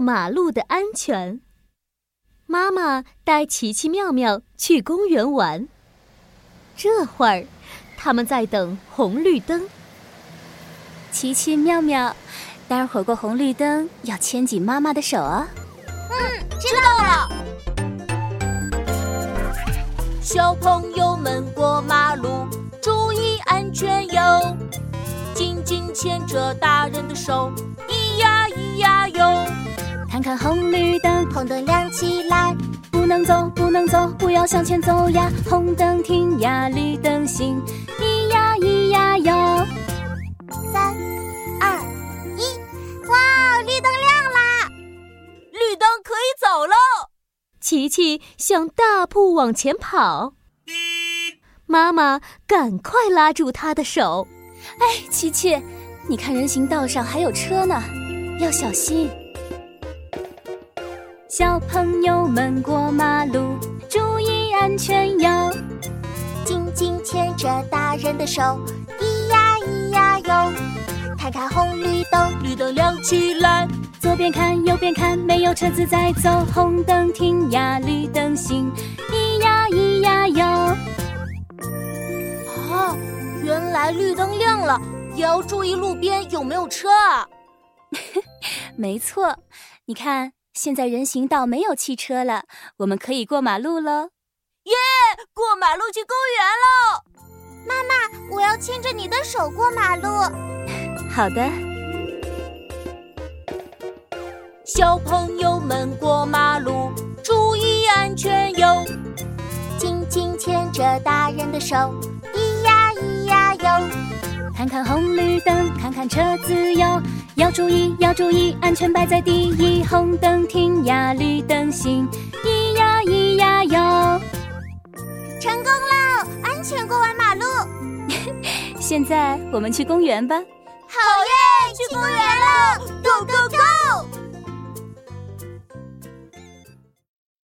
马路的安全。妈妈带奇奇妙妙去公园玩。这会儿，他们在等红绿灯。奇奇妙妙，待会儿过红绿灯要牵紧妈妈的手啊！嗯，知道了。小朋友们过马路注意安全哟，紧紧牵着大人的手。看看红绿灯，红灯亮起来，不能走，不能走，不要向前走呀！红灯停呀，绿灯行，咿呀咿呀哟。三、二、一，哇，绿灯亮啦！绿灯可以走喽！琪琪向大步往前跑，妈妈赶快拉住他的手。哎，琪琪，你看人行道上还有车呢，要小心。小朋友们过马路，注意安全哟！紧紧牵着大人的手，咿呀咿呀哟！看看红绿灯，绿灯亮起来，左边看右边看，没有车子在走，红灯停呀，绿灯行，咿呀咿呀哟！啊，原来绿灯亮了，也要注意路边有没有车啊！没错，你看。现在人行道没有汽车了，我们可以过马路喽！耶，过马路去公园喽！妈妈，我要牵着你的手过马路。好的。小朋友们过马路注意安全哟，紧紧牵着大人的手，咿呀咿呀哟。看看红绿灯，看看车子哟。要注意，要注意，安全摆在第一。红灯停呀，绿灯行，咿呀咿呀哟。成功喽，安全过完马路。现在我们去公园吧。好耶！